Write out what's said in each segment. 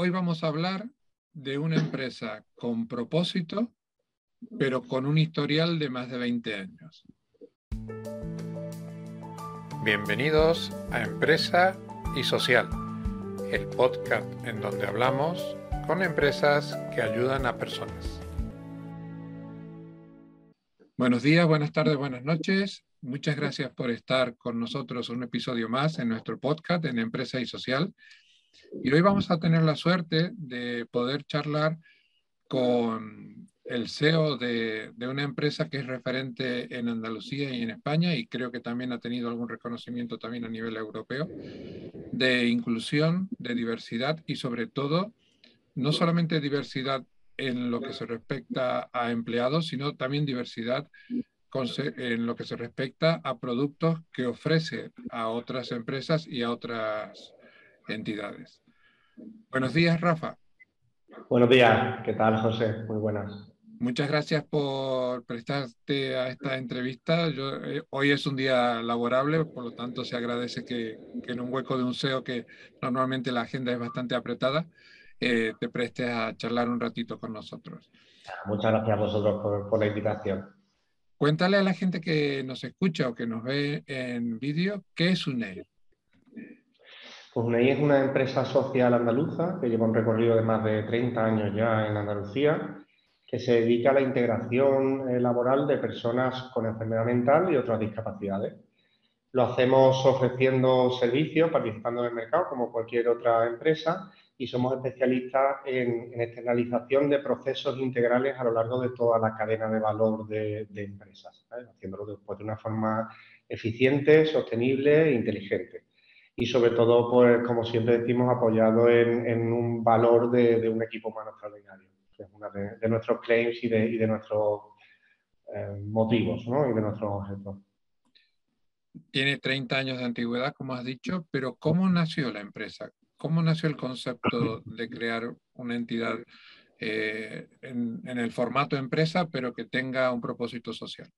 hoy vamos a hablar de una empresa con propósito, pero con un historial de más de 20 años. Bienvenidos a Empresa y Social, el podcast en donde hablamos con empresas que ayudan a personas. Buenos días, buenas tardes, buenas noches. Muchas gracias por estar con nosotros un episodio más en nuestro podcast en Empresa y Social. Y hoy vamos a tener la suerte de poder charlar con el CEO de, una empresa que es referente en Andalucía y en España y creo que también ha tenido algún reconocimiento también a nivel europeo de inclusión, de diversidad y sobre todo no solamente diversidad en lo que se respecta a empleados, sino también diversidad en lo que se respecta a productos que ofrece a otras empresas y a otras entidades. Buenos días, Rafa. Buenos días, ¿qué tal, José? Muy buenas. Muchas gracias por prestarte a esta entrevista. Eh, hoy es un día laborable, por lo tanto se agradece que, en un hueco de un SEO que normalmente la agenda es bastante apretada, eh, te prestes a charlar un ratito con nosotros. Muchas gracias a vosotros por, por la invitación. Cuéntale a la gente que nos escucha o que nos ve en vídeo qué es UNEI. Pues UNEI es una empresa social andaluza que lleva un recorrido de más de 30 años ya en Andalucía, que se dedica a la integración eh, laboral de personas con enfermedad mental y otras discapacidades. Lo hacemos ofreciendo servicios, participando en el mercado como cualquier otra empresa y somos especialistas en, externalización de procesos integrales a lo largo de toda la cadena de valor de, empresas, haciéndolo después de una forma eficiente, sostenible e inteligente y sobre todo, pues, como siempre decimos, apoyado en, un valor de, un equipo humano extraordinario, es uno de, nuestros claims y de, nuestros eh, motivos ¿no? y de nuestros objetos. Tiene 30 años de antigüedad, como has dicho, pero ¿cómo nació la empresa? ¿Cómo nació el concepto de crear una entidad eh, en, en el formato empresa, pero que tenga un propósito social?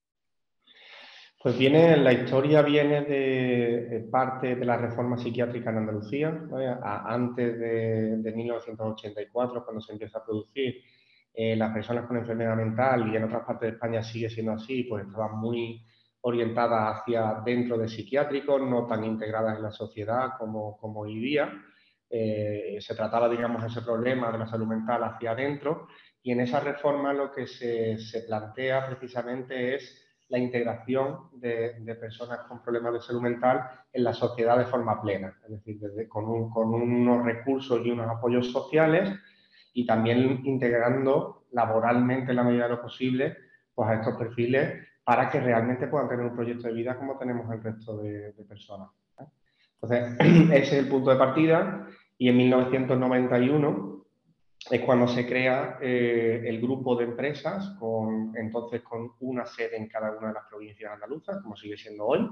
Pues viene, la historia viene de, parte de la reforma psiquiátrica en Andalucía, antes de, 1984, cuando se empieza a producir. Eh, las personas con enfermedad mental y en otras partes de España sigue siendo así, pues estaban muy orientadas hacia dentro de psiquiátricos, no tan integradas en la sociedad como, como hoy día. Eh, se trataba, digamos, ese problema de la salud mental hacia adentro y en esa reforma lo que se, se plantea precisamente es la integración de, personas con problemas de salud mental en la sociedad de forma plena, es decir, con, unos recursos y unos apoyos sociales y también integrando laboralmente en la medida de lo posible pues, a estos perfiles para que realmente puedan tener un proyecto de vida como tenemos el resto de, de personas. Entonces, ese es el punto de partida y en 1991 es cuando se crea eh, el grupo de empresas, con, entonces con una sede en cada una de las provincias andaluzas, como sigue siendo hoy,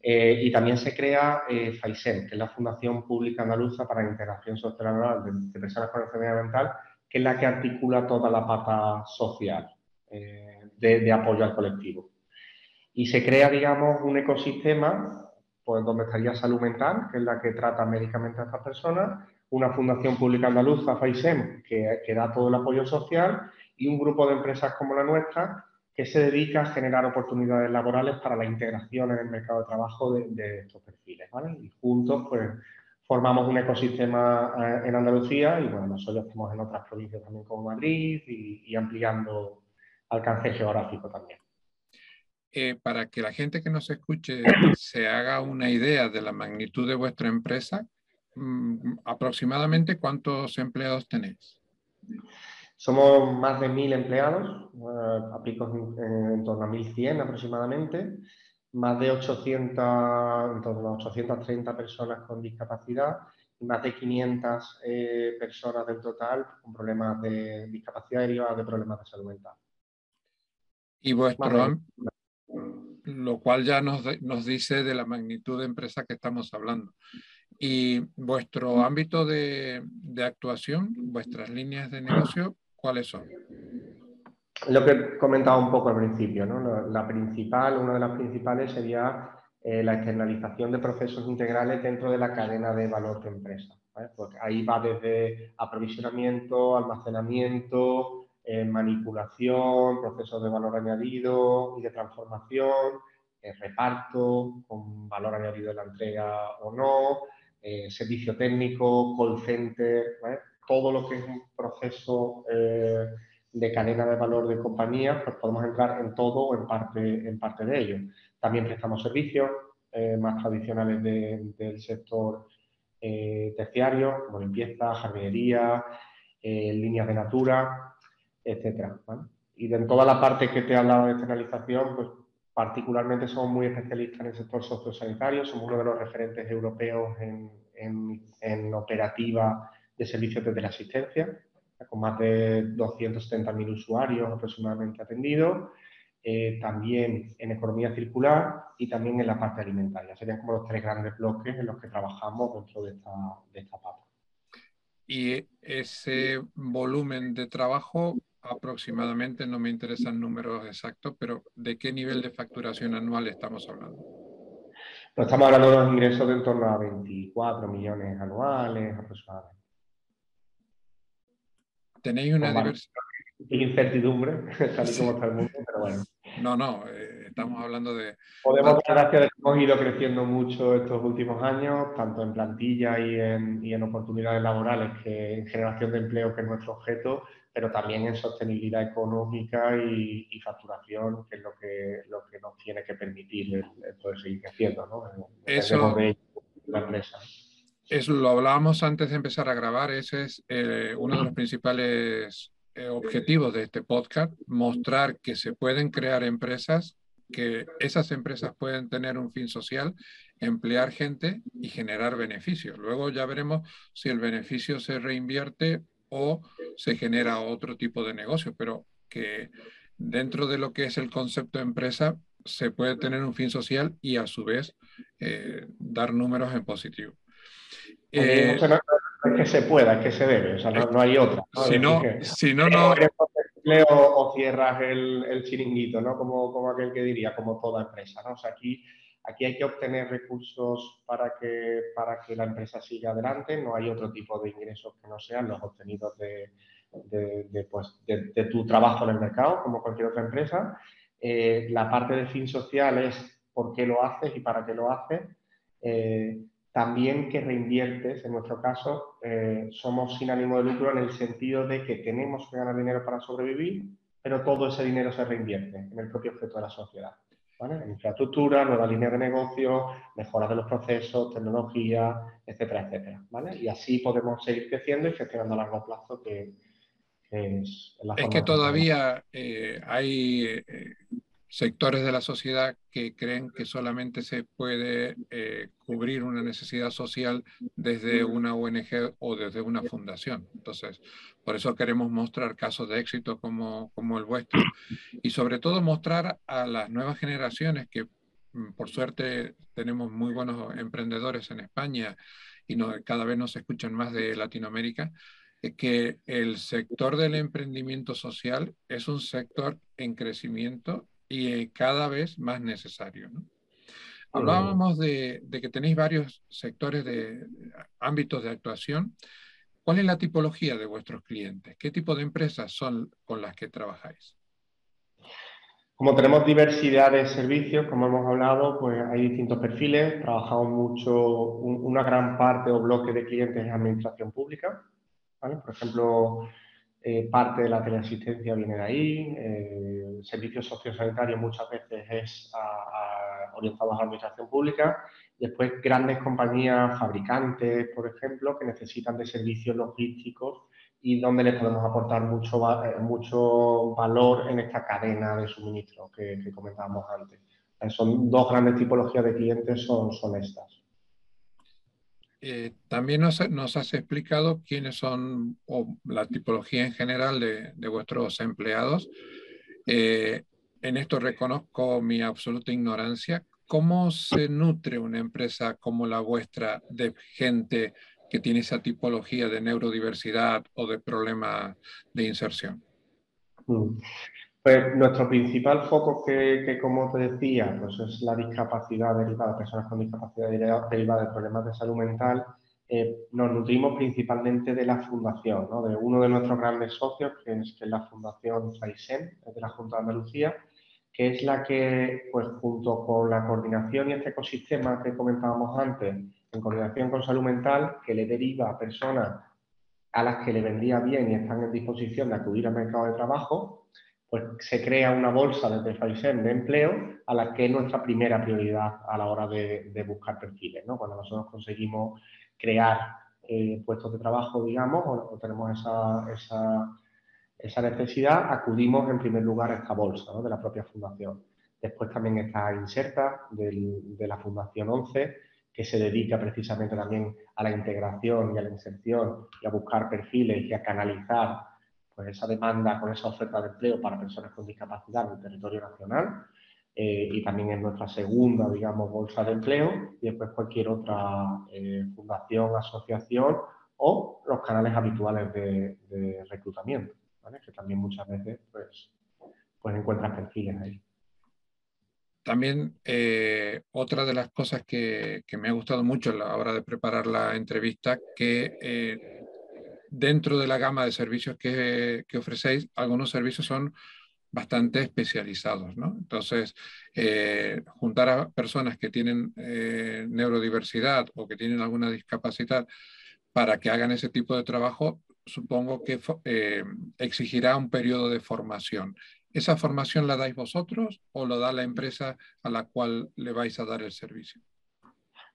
eh, y también se crea eh, FAISEN, que es la Fundación Pública Andaluza para la Integración Social de, de Personas con Enfermedad Mental, que es la que articula toda la pata social de, de, apoyo al colectivo. Y se crea, digamos, un ecosistema pues, donde estaría salud mental, que es la que trata médicamente a estas personas, una fundación pública andaluza, FAISEM, que, da todo el apoyo social, y un grupo de empresas como la nuestra que se dedica a generar oportunidades laborales para la integración en el mercado de trabajo de, estos perfiles. Y juntos pues, formamos un ecosistema eh, en Andalucía y bueno, nosotros estamos en otras provincias también como Madrid y, ampliando alcance geográfico también. Eh, para que la gente que nos escuche se haga una idea de la magnitud de vuestra empresa, aproximadamente cuántos empleados tenéis. Somos más de mil empleados, aplico en, torno a 1.100 aproximadamente, más de 800, en torno a 830 personas con discapacidad y más de 500 eh, personas del total con problemas de discapacidad derivadas de problemas de salud mental. Y vuestro, lo cual ya nos, nos dice de la magnitud de empresa que estamos hablando. ¿Y vuestro ámbito de, actuación, vuestras líneas de negocio, cuáles son? Lo que comentaba un poco al principio, ¿no? La principal, una de las principales sería eh, la externalización de procesos integrales dentro de la cadena de valor de empresa. Porque ahí va desde aprovisionamiento, almacenamiento, eh, manipulación, procesos de valor añadido y de transformación, eh, reparto con valor añadido de la entrega o no, eh, servicio técnico, call center, todo lo que es un proceso de cadena de valor de compañía, pues podemos entrar en todo o en parte, en parte de ello. También prestamos servicios más tradicionales del sector terciario, como limpieza, jardinería, líneas de natura, etcétera. Y de toda la parte que te he hablado de externalización, pues particularmente somos muy especialistas en el sector sociosanitario, somos uno de los referentes europeos en, en, operativa de servicios de teleasistencia, con más de 270.000 usuarios aproximadamente atendidos, eh, también en economía circular y también en la parte alimentaria. Serían como los tres grandes bloques en los que trabajamos dentro de esta, de esta pata. Y ese volumen de trabajo aproximadamente, no me interesan números exactos, pero ¿de qué nivel de facturación anual estamos hablando? Pues estamos hablando de unos ingresos de en torno a 24 millones anuales aproximadamente. Tenéis una diversidad. Incertidumbre, tal y como está el mundo, pero bueno. No, no, eh, estamos hablando de... Podemos dar gracias de que hemos ido creciendo mucho estos últimos años, tanto en plantilla y en, y en oportunidades laborales que en generación de empleo, que es nuestro objeto, pero también en sostenibilidad económica y, facturación, que es lo que, lo que nos tiene que permitir el, poder seguir creciendo, ¿no? Eso, Eso lo hablábamos antes de empezar a grabar, ese es eh, uno de los principales eh, objetivos de este podcast, mostrar que se pueden crear empresas, que esas empresas pueden tener un fin social, emplear gente y generar beneficios. Luego ya veremos si el beneficio se reinvierte o se genera otro tipo de negocio, pero que dentro de lo que es el concepto de empresa se puede tener un fin social y a su vez eh, dar números en positivo. Eh, es que se pueda, es que se debe, o sea, no, hay otra. Si no, si no, no... O, cierras el, el, chiringuito, ¿no? Como, como aquel que diría, como toda empresa, ¿no? O sea, aquí Aquí hay que obtener recursos para que, para que la empresa siga adelante, no hay otro tipo de ingresos que no sean los obtenidos de, pues, tu trabajo en el mercado, como cualquier otra empresa. Eh, la parte de fin social es por qué lo haces y para qué lo haces. Eh, también que reinviertes, en nuestro caso, eh, somos sin ánimo de lucro en el sentido de que tenemos que ganar dinero para sobrevivir, pero todo ese dinero se reinvierte en el propio objeto de la sociedad. Infraestructura, nueva línea de negocio, mejora de los procesos, tecnología, etcétera, etcétera, ¿vale? Y así podemos seguir creciendo y gestionando a largo plazo que, es la Es que todavía eh, hay eh, sectores de la sociedad que creen que solamente se puede eh, cubrir una necesidad social desde una ONG o desde una fundación. Entonces, por eso queremos mostrar casos de éxito como, como el vuestro y sobre todo mostrar a las nuevas generaciones que mm, por suerte tenemos muy buenos emprendedores en España y no, cada vez nos escuchan más de Latinoamérica, que el sector del emprendimiento social es un sector en crecimiento y eh, cada vez más necesario. Hablábamos de, que tenéis varios sectores de, ámbitos de actuación. ¿Cuál es la tipología de vuestros clientes? ¿Qué tipo de empresas son con las que trabajáis? Como tenemos diversidad de servicios, como hemos hablado, pues hay distintos perfiles. Trabajamos mucho, una gran parte o bloque de clientes en administración pública. Por ejemplo, eh, parte de la teleasistencia viene de ahí, eh, servicios sociosanitarios muchas veces es orientados a la administración pública, después grandes compañías fabricantes, por ejemplo, que necesitan de servicios logísticos y donde les podemos aportar mucho, eh, mucho valor en esta cadena de suministro que, comentábamos antes. Son dos grandes tipologías de clientes, son, son estas. Eh, también nos, has explicado quiénes son o la tipología en general de, vuestros empleados. Eh, en esto reconozco mi absoluta ignorancia. ¿Cómo se nutre una empresa como la vuestra de gente que tiene esa tipología de neurodiversidad o de problemas de inserción? Mm. Pues nuestro principal foco, que, como te decía, pues es la discapacidad derivada, personas con discapacidad derivada de problemas de salud mental, eh, nos nutrimos principalmente de la fundación, de uno de nuestros grandes socios, que es, la Fundación FAISEN, de la Junta de Andalucía, que es la que, pues junto con la coordinación y este ecosistema que comentábamos antes, en coordinación con salud mental, que le deriva a personas a las que le vendría bien y están en disposición de acudir al mercado de trabajo, pues se crea una bolsa desde FAISEN de empleo a la que es nuestra primera prioridad a la hora de, buscar perfiles. Cuando nosotros conseguimos crear eh, puestos de trabajo, digamos, o, tenemos esa, esa, necesidad, acudimos en primer lugar a esta bolsa de la propia fundación. Después también está Inserta de la Fundación 11, que se dedica precisamente también a la integración y a la inserción y a buscar perfiles y a canalizar pues, esa demanda con esa oferta de empleo para personas con discapacidad en el territorio nacional. Eh, y también es nuestra segunda, digamos, bolsa de empleo y después cualquier otra eh, fundación, asociación o los canales habituales de, reclutamiento, que también muchas veces pues, pues encuentran perfiles ahí. También eh, otra de las cosas que, que, me ha gustado mucho a la hora de preparar la entrevista, que dentro de la gama de servicios que, que ofrecéis, algunos servicios son bastante especializados. ¿no? Entonces, eh, juntar a personas que tienen eh, neurodiversidad o que tienen alguna discapacidad para que hagan ese tipo de trabajo, supongo que eh, exigirá un periodo de formación. ¿Esa formación la dais vosotros o lo da la empresa a la cual le vais a dar el servicio?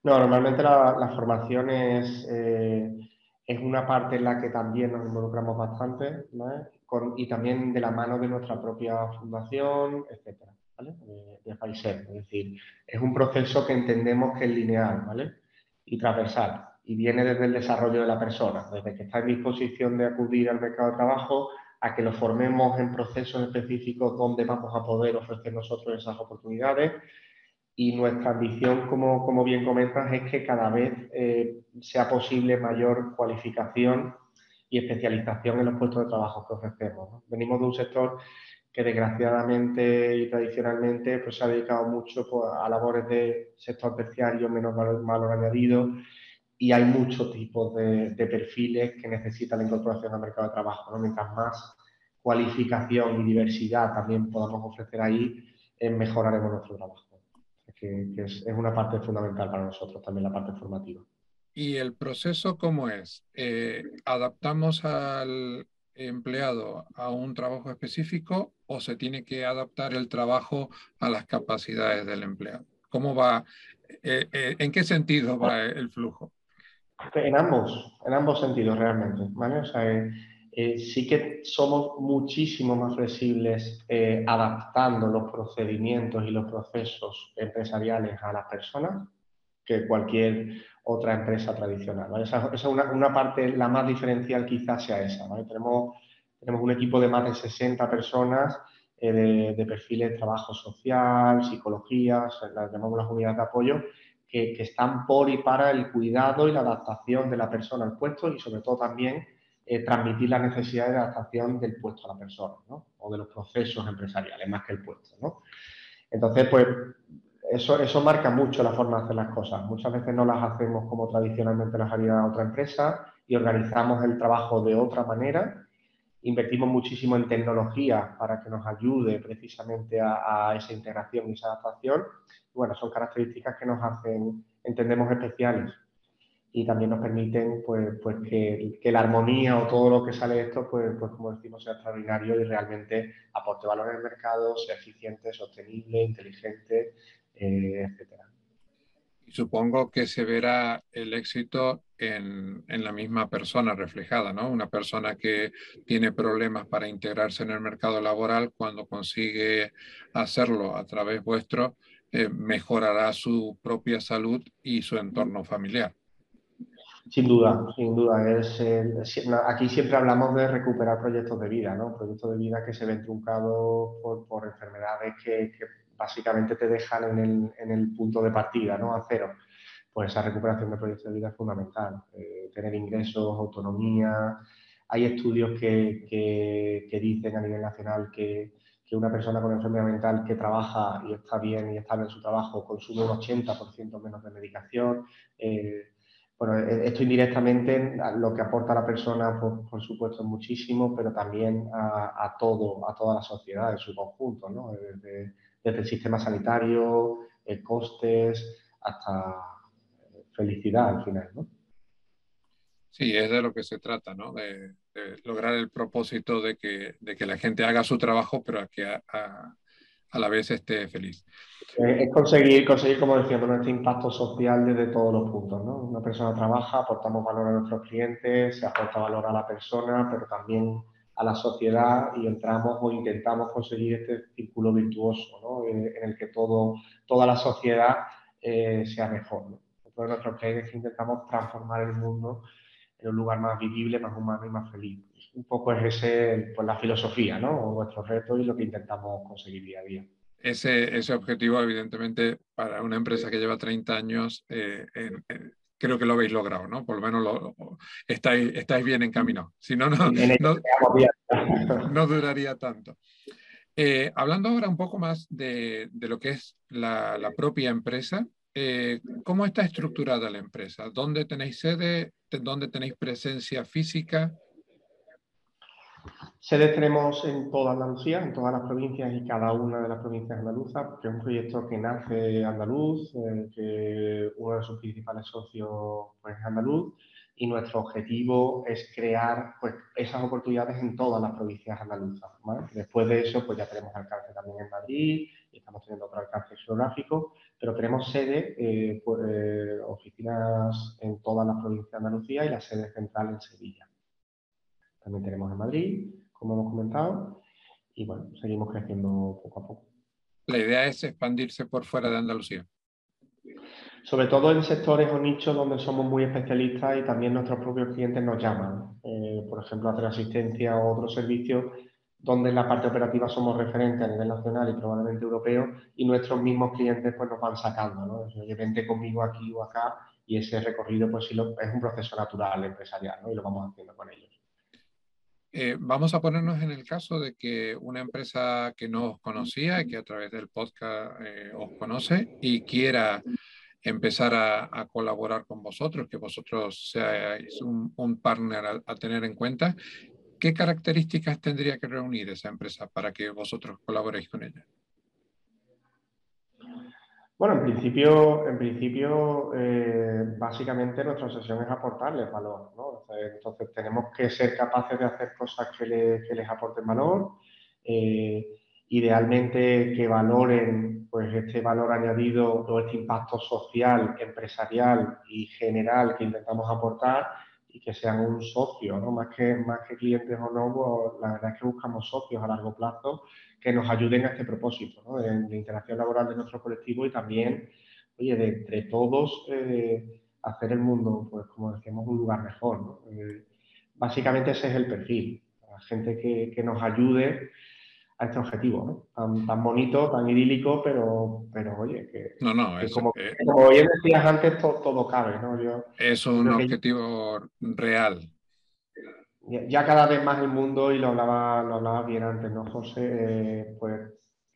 No, normalmente la, la formación es, es una parte en la que también nos involucramos bastante. ¿no? y también de la mano de nuestra propia fundación, etcétera, ¿vale? De, de Es decir, es un proceso que entendemos que es lineal, ¿vale? Y transversal. Y viene desde el desarrollo de la persona, desde que está en disposición de acudir al mercado de trabajo a que lo formemos en procesos específicos donde vamos a poder ofrecer nosotros esas oportunidades. Y nuestra ambición, como, como bien comentas, es que cada vez eh, sea posible mayor cualificación y especialización en los puestos de trabajo que ofrecemos. Venimos de un sector que desgraciadamente y tradicionalmente pues, se ha dedicado mucho pues, a labores de sector terciario, menos valor, añadido, y hay muchos tipos de, perfiles que necesitan la incorporación al mercado de trabajo. Mientras más cualificación y diversidad también podamos ofrecer ahí, eh, mejoraremos nuestro trabajo. Que es una parte fundamental para nosotros también la parte formativa. ¿Y el proceso cómo es? Eh, ¿Adaptamos al empleado a un trabajo específico o se tiene que adaptar el trabajo a las capacidades del empleado? ¿Cómo va? Eh, eh, ¿En qué sentido va el flujo? En ambos, en ambos sentidos realmente. Sí que somos muchísimo más flexibles adaptando los procedimientos y los procesos empresariales a las personas que cualquier otra empresa tradicional. Esa, es una, parte, la más diferencial quizás sea esa. Tenemos, tenemos un equipo de más de 60 personas eh, de, perfiles de trabajo social, psicología, las llamamos las unidades de apoyo, que, están por y para el cuidado y la adaptación de la persona al puesto y sobre todo también eh, transmitir la necesidad de adaptación del puesto a la persona o de los procesos empresariales más que el puesto. Entonces, pues eso, eso marca mucho la forma de hacer las cosas. Muchas veces no las hacemos como tradicionalmente las haría otra empresa y organizamos el trabajo de otra manera. Invertimos muchísimo en tecnología para que nos ayude precisamente a, esa integración y esa adaptación. bueno, son características que nos hacen, entendemos, especiales y también nos permiten pues, pues que, que, la armonía o todo lo que sale de esto, pues, pues como decimos, sea extraordinario y realmente aporte valor el mercado, sea eficiente, sostenible, inteligente eh, y supongo que se verá el éxito en, en, la misma persona reflejada, ¿no? Una persona que tiene problemas para integrarse en el mercado laboral, cuando consigue hacerlo a través vuestro, eh, mejorará su propia salud y su entorno familiar. Sin duda, sin duda. Es, aquí siempre hablamos de recuperar proyectos de vida, ¿no? Proyectos de vida que se ven truncados por, por enfermedades que, que básicamente te dejan en el, punto de partida, ¿no? A cero. Pues esa recuperación de proyectos de vida es fundamental. Eh, tener ingresos, autonomía. Hay estudios que, dicen a nivel nacional que, una persona con enfermedad mental que trabaja y está bien y está en su trabajo consume un 80% menos de medicación. Eh, bueno, e, esto indirectamente lo que aporta a la persona, por, supuesto, es muchísimo, pero también a, todo, a toda la sociedad en su conjunto, ¿no? desde, el sistema sanitario, eh, costes, hasta felicidad al final. ¿no? Sí, es de lo que se trata, ¿no? De, lograr el propósito de que, la gente haga su trabajo, pero que a la vez esté feliz. Eh, es conseguir, conseguir, como decíamos, este impacto social desde todos los puntos. ¿no? Una persona trabaja, aportamos valor a nuestros clientes, se aporta valor a la persona, pero también a la sociedad y entramos o intentamos conseguir este círculo virtuoso ¿no? Eh, en el que todo, toda la sociedad eh, sea mejor. ¿no? Todos nuestros clientes intentamos transformar el mundo en un lugar más vivible, más humano y más feliz un poco es ese, pues la filosofía, ¿no? O nuestro reto y lo que intentamos conseguir día a día. Ese, ese objetivo, evidentemente, para una empresa que lleva 30 años, eh, creo que lo habéis logrado, ¿no? Por lo menos lo, estáis, estáis bien encaminados. Si no, no, no, duraría tanto. Eh, hablando ahora un poco más de, de lo que es la, la propia empresa, eh, ¿cómo está estructurada la empresa? ¿Dónde tenéis sede? ¿Dónde tenéis presencia física? Sedes tenemos en toda Andalucía, en todas las provincias y cada una de las provincias andaluzas, porque es un proyecto que nace andaluz, eh, que uno de sus principales socios pues, es andaluz, y nuestro objetivo es crear pues, esas oportunidades en todas las provincias andaluzas. Después de eso, pues ya tenemos alcance también en Madrid y estamos teniendo otro alcance geográfico, pero tenemos sede, eh, pues, eh, oficinas en todas las provincias de Andalucía y la sede central en Sevilla. También tenemos en Madrid, como hemos comentado, y bueno, seguimos creciendo poco a poco. La idea es expandirse por fuera de Andalucía. Sobre todo en sectores o nichos donde somos muy especialistas y también nuestros propios clientes nos llaman. Eh, por ejemplo, hacer asistencia o otros servicios donde en la parte operativa somos referentes a nivel nacional y probablemente europeo y nuestros mismos clientes pues nos van sacando, ¿no? Vente conmigo aquí o acá y ese recorrido pues sí es un proceso natural empresarial. Y lo vamos haciendo con ellos. Eh, vamos a ponernos en el caso de que una empresa que no os conocía y que a través del podcast eh, os conoce y quiera empezar a, colaborar con vosotros, que vosotros seáis un, partner a, tener en cuenta, ¿qué características tendría que reunir esa empresa para que vosotros colaboréis con ella? Bueno, en principio, en principio eh, básicamente nuestra obsesión es aportarles valor. ¿no? Entonces tenemos que ser capaces de hacer cosas que, les aporten valor, eh, idealmente que valoren pues, este valor añadido o este impacto social, empresarial y general que intentamos aportar y que sean un socio, ¿no? más, que, más que clientes o no, la verdad es que buscamos socios a largo plazo que nos ayuden a este propósito, ¿no? de, interacción laboral de nuestro colectivo y también, oye, de entre todos eh, hacer el mundo, pues como decíamos, un lugar mejor. ¿no? Eh, básicamente ese es el perfil, la gente que, que nos ayude a este objetivo, ¿no? Tan, tan, bonito, tan idílico, pero, pero oye, que, no, no, como, como, bien decías antes, todo, cabe, ¿no? Yo, es un objetivo real ya cada vez más el mundo, y lo hablaba, lo hablaba bien antes, ¿no, José? Eh, pues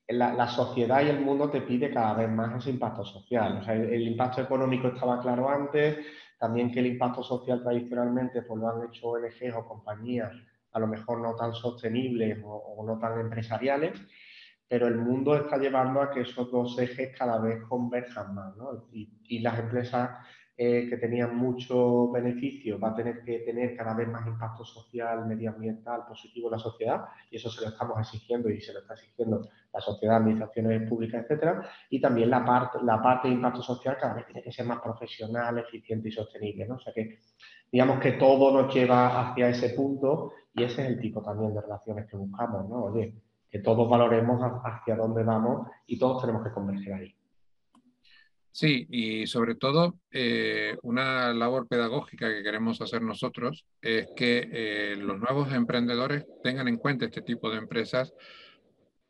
la, sociedad y el mundo te pide cada vez más ese impacto social. O sea, el, impacto económico estaba claro antes, también que el impacto social tradicionalmente pues lo han hecho ONGs o compañías a lo mejor no tan sostenibles o, no tan empresariales, pero el mundo está llevando a que esos dos ejes cada vez converjan más, ¿no? Y, las empresas eh, que tenía mucho beneficio va a tener que tener cada vez más impacto social, medioambiental, positivo en la sociedad, y eso se lo estamos exigiendo y se lo está exigiendo la sociedad, administraciones públicas, etcétera, y también la parte, la parte de impacto social cada vez tiene que ser más profesional, eficiente y sostenible, ¿no? O sea que digamos que todo nos lleva hacia ese punto y ese es el tipo también de relaciones que buscamos, ¿no? Oye, que todos valoremos hacia dónde vamos y todos tenemos que converger ahí. Sí, y sobre todo eh, una labor pedagógica que queremos hacer nosotros es que eh, los nuevos emprendedores tengan en cuenta este tipo de empresas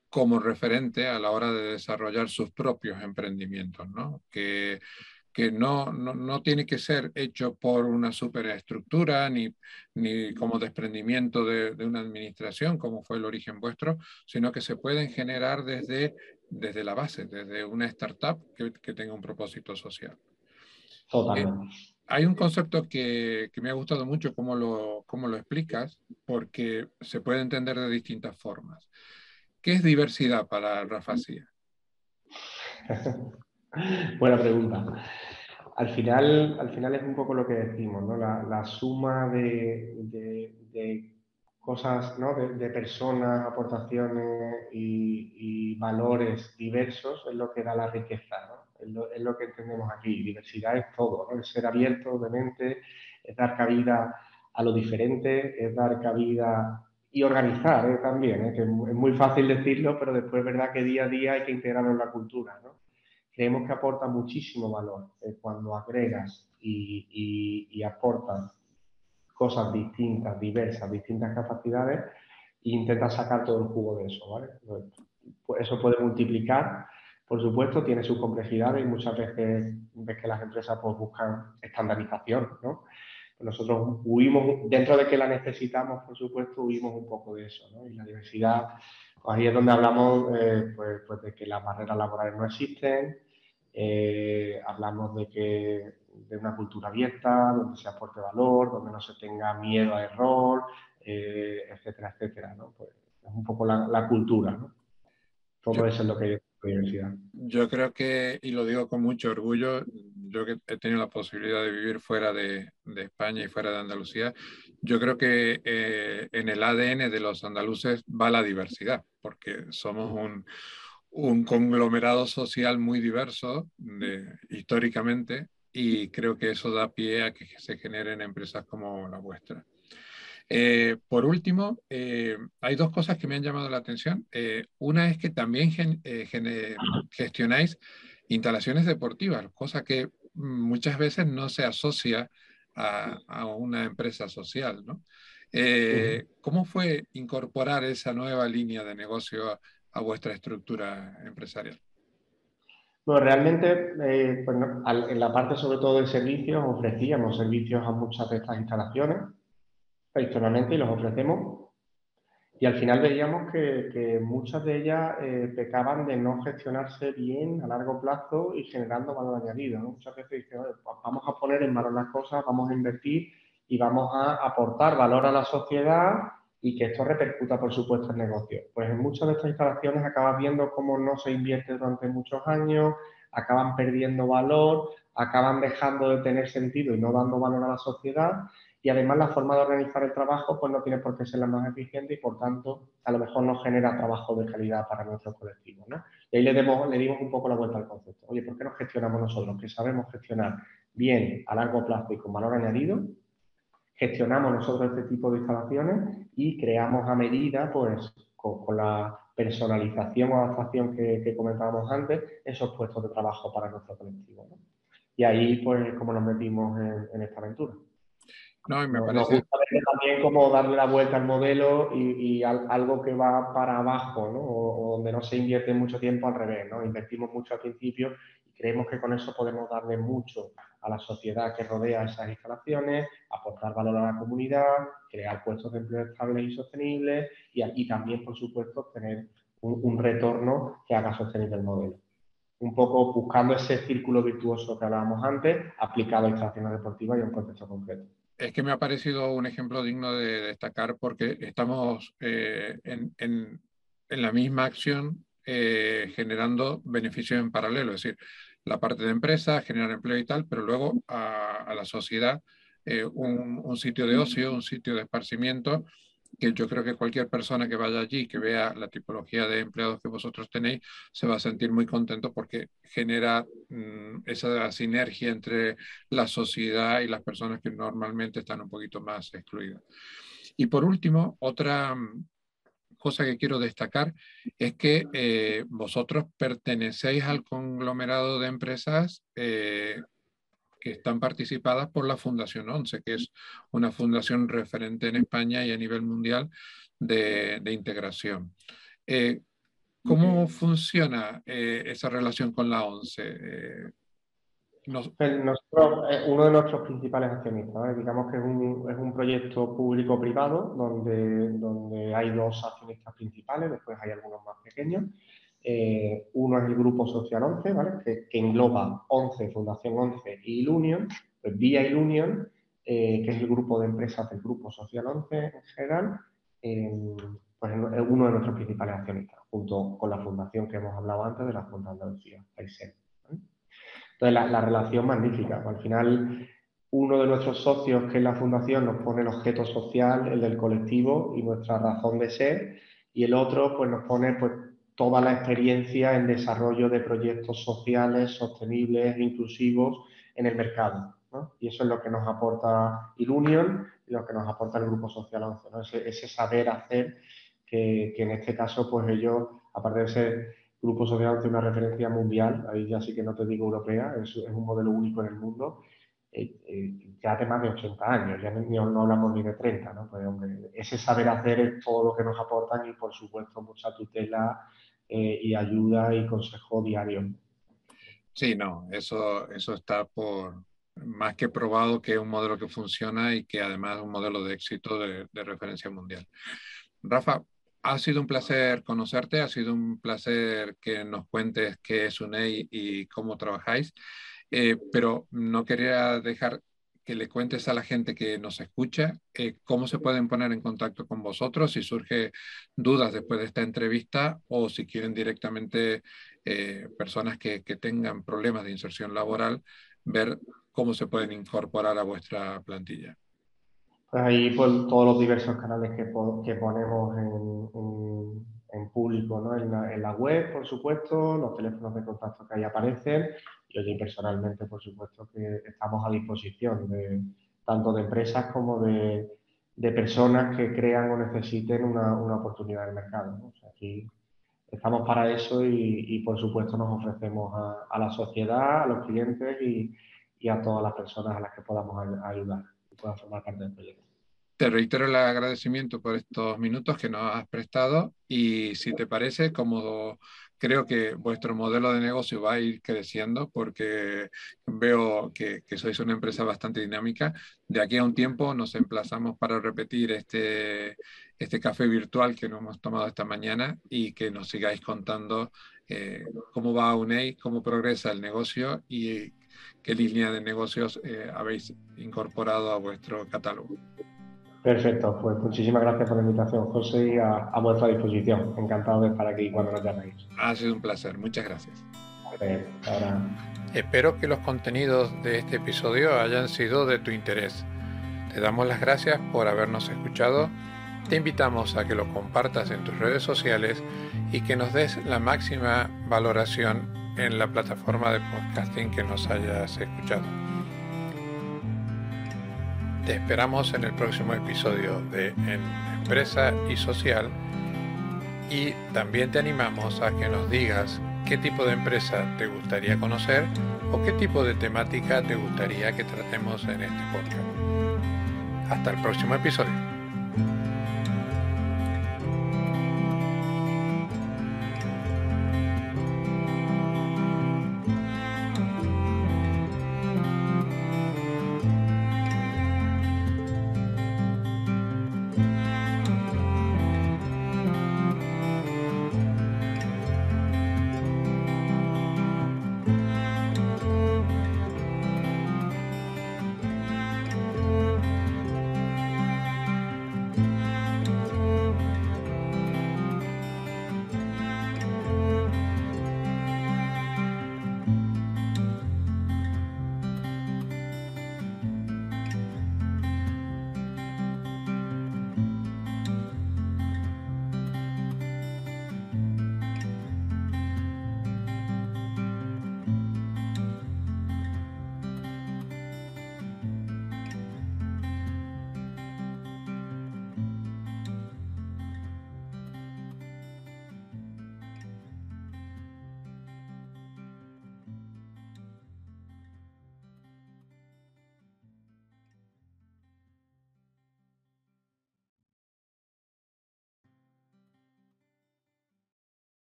como referente a la hora de desarrollar sus propios emprendimientos, ¿no? Que que no, no, tiene que ser hecho por una superestructura ni, ni como desprendimiento de, una administración, como fue el origen vuestro, sino que se pueden generar desde, desde la base, desde una startup que, tenga un propósito social. Totalmente. hay un concepto que, me ha gustado mucho cómo lo, cómo lo explicas, porque se puede entender de distintas formas. ¿Qué es diversidad para Rafa Cía? Buena pregunta. Al final, al final es un poco lo que decimos, ¿no? La, suma de, cosas, ¿no? de, personas, aportaciones y, valores diversos es lo que da la riqueza, ¿no? es, lo, que entendemos aquí. Diversidad es todo, ¿no? es ser abierto de mente, es dar cabida a lo diferente, es dar cabida y organizar ¿eh? también, ¿eh? que es muy fácil decirlo, pero después es verdad que día a día hay que integrarlo en la cultura. Creemos que aporta muchísimo valor eh, cuando agregas y, aportas cosas distintas, diversas, distintas capacidades e intentas sacar todo el jugo de eso, ¿vale? Pues eso puede multiplicar, por supuesto, tiene sus complejidades y muchas veces ves que las empresas pues, buscan estandarización, ¿no? Nosotros huimos, dentro de que la necesitamos, por supuesto, huimos un poco de eso, ¿no? Y la diversidad, pues ahí es donde hablamos eh, pues, pues, de que las barreras laborales no existen, eh, hablamos de que de una cultura abierta, donde se aporte valor, donde no se tenga miedo a error, eh, etcétera, etcétera. ¿no? Pues es un poco la, cultura. ¿no? Todo eso es lo que hay en la universidad. Yo creo que, y lo digo con mucho orgullo, yo que he tenido la posibilidad de vivir fuera de, de España y fuera de Andalucía, yo creo que eh, en el ADN de los andaluces va la diversidad, porque somos un un conglomerado social muy diverso históricamente y creo que eso da pie a que se generen empresas como la vuestra. Eh, por último, eh, hay dos cosas que me han llamado la atención. Eh, una es que también gestionáis instalaciones deportivas, cosa que muchas veces no se asocia a, una empresa social. ¿no? ¿Cómo fue incorporar esa nueva línea de negocio a vuestra estructura empresarial? Bueno, realmente eh, pues en la parte sobre todo de servicios ofrecíamos servicios a muchas de estas instalaciones tradicionalmente y los ofrecemos y al final veíamos que, muchas de ellas eh, pecaban de no gestionarse bien a largo plazo y generando valor añadido. Muchas veces dicen, pues vamos a poner en valor las cosas, vamos a invertir y vamos a aportar valor a la sociedad y que esto repercuta, por supuesto, en negocio. Pues en muchas de estas instalaciones acabas viendo cómo no se invierte durante muchos años, acaban perdiendo valor, acaban dejando de tener sentido y no dando valor a la sociedad y además la forma de organizar el trabajo pues no tiene por qué ser la más eficiente y por tanto a lo mejor no genera trabajo de calidad para nuestros colectivos. ¿no? Y ahí le, demos, le dimos un poco la vuelta al concepto. Oye, ¿por qué no gestionamos nosotros? Que sabemos gestionar bien a largo plazo y con valor añadido gestionamos nosotros este tipo de instalaciones y creamos a medida, pues con, la personalización o adaptación que, comentábamos antes, esos puestos de trabajo para nuestro colectivo. Y ahí, pues, como nos metimos en, esta aventura. No, y me parece... Nos gusta ver también cómo darle la vuelta al modelo y, algo que va para abajo, ¿no? O, donde no se invierte mucho tiempo al revés, ¿no? Invertimos mucho al principio creemos que con eso podemos darle mucho a la sociedad que rodea esas instalaciones, aportar valor a la comunidad, crear puestos de empleo estables y sostenibles y aquí también, por supuesto, obtener un, retorno que haga sostenible el modelo. Un poco buscando ese círculo virtuoso que hablábamos antes, aplicado a instalaciones deportivas y a un contexto concreto. Es que me ha parecido un ejemplo digno de destacar porque estamos eh, en, la misma acción eh, generando beneficios en paralelo. Es decir, la parte de empresa, generar empleo y tal, pero luego a, la sociedad eh, un, sitio de ocio, un sitio de esparcimiento, que yo creo que cualquier persona que vaya allí, que vea la tipología de empleados que vosotros tenéis, se va a sentir muy contento porque genera mm, esa sinergia entre la sociedad y las personas que normalmente están un poquito más excluidas. Y por último, otra, cosa que quiero destacar es que eh, vosotros pertenecéis al conglomerado de empresas eh, que están participadas por la Fundación 11, que es una fundación referente en España y a nivel mundial de, integración. Eh, ¿Cómo funciona esa relación con la 11? Nosotros, eh, uno de nuestros principales accionistas, digamos que es un, es un proyecto público-privado donde, donde hay dos accionistas principales, después hay algunos más pequeños. Eh, uno es el Grupo Social 11, ¿vale? que, engloba 11, Fundación 11 y Ilunion. Pues vía Ilunion, eh, que es el grupo de empresas del Grupo Social 11 en general, pues es uno de nuestros principales accionistas, junto con la fundación que hemos hablado antes de la de Andalucía, Entonces, la, la, relación magnífica. Al final, uno de nuestros socios, que es la fundación, nos pone el objeto social, el del colectivo y nuestra razón de ser, y el otro pues, nos pone pues, toda la experiencia en desarrollo de proyectos sociales, sostenibles, inclusivos en el mercado. Y eso es lo que nos aporta Ilunion y lo que nos aporta el Grupo Social 11, ese, saber hacer que, en este caso, pues ellos, aparte de ser Grupo Social 11 una referencia mundial, ahí ya sí que no te digo europea, es, es un modelo único en el mundo, eh, eh, ya hace más de 80 años, ya no, hablamos ni de 30, ¿no? Pues, ese saber hacer es todo lo que nos aportan y, por supuesto, mucha tutela eh, y ayuda y consejo diario. Sí, no, eso, eso está por más que probado que es un modelo que funciona y que además es un modelo de éxito de, de referencia mundial. Rafa, ha sido un placer conocerte, ha sido un placer que nos cuentes qué es UNEI y cómo trabajáis. Eh, pero no quería dejar que le cuentes a la gente que nos escucha eh, cómo se pueden poner en contacto con vosotros si surge dudas después de esta entrevista o si quieren directamente eh, personas que, que, tengan problemas de inserción laboral, ver cómo se pueden incorporar a vuestra plantilla. Pues ahí por todos los diversos canales que, que ponemos en, en, público, ¿no? en, la, en la web, por supuesto, los teléfonos de contacto que ahí aparecen yo personalmente, por supuesto, que estamos a disposición de, tanto de empresas como de, personas que crean o necesiten una, oportunidad en el mercado. aquí estamos para eso y, por supuesto, nos ofrecemos a, la sociedad, a los clientes y, a todas las personas a las que podamos ayudar y puedan formar parte del proyecto. Te reitero el agradecimiento por estos minutos que nos has prestado y si te parece, como creo que vuestro modelo de negocio va a ir creciendo porque veo que, sois una empresa bastante dinámica. De aquí a un tiempo nos emplazamos para repetir este, este café virtual que nos hemos tomado esta mañana y que nos sigáis contando eh, cómo va UNEI, cómo progresa el negocio y qué línea de negocios eh, habéis incorporado a vuestro catálogo. Perfecto, pues muchísimas gracias por la invitación, José, y a, vuestra disposición. Encantado de estar aquí cuando nos llaméis. Ha sido un placer, muchas gracias. ahora... Espero que los contenidos de este episodio hayan sido de tu interés. Te damos las gracias por habernos escuchado. Te invitamos a que lo compartas en tus redes sociales y que nos des la máxima valoración en la plataforma de podcasting que nos hayas escuchado. Te esperamos en el próximo episodio de Empresa y Social y también te animamos a que nos digas qué tipo de empresa te gustaría conocer o qué tipo de temática te gustaría que tratemos en este podcast. Hasta el próximo episodio.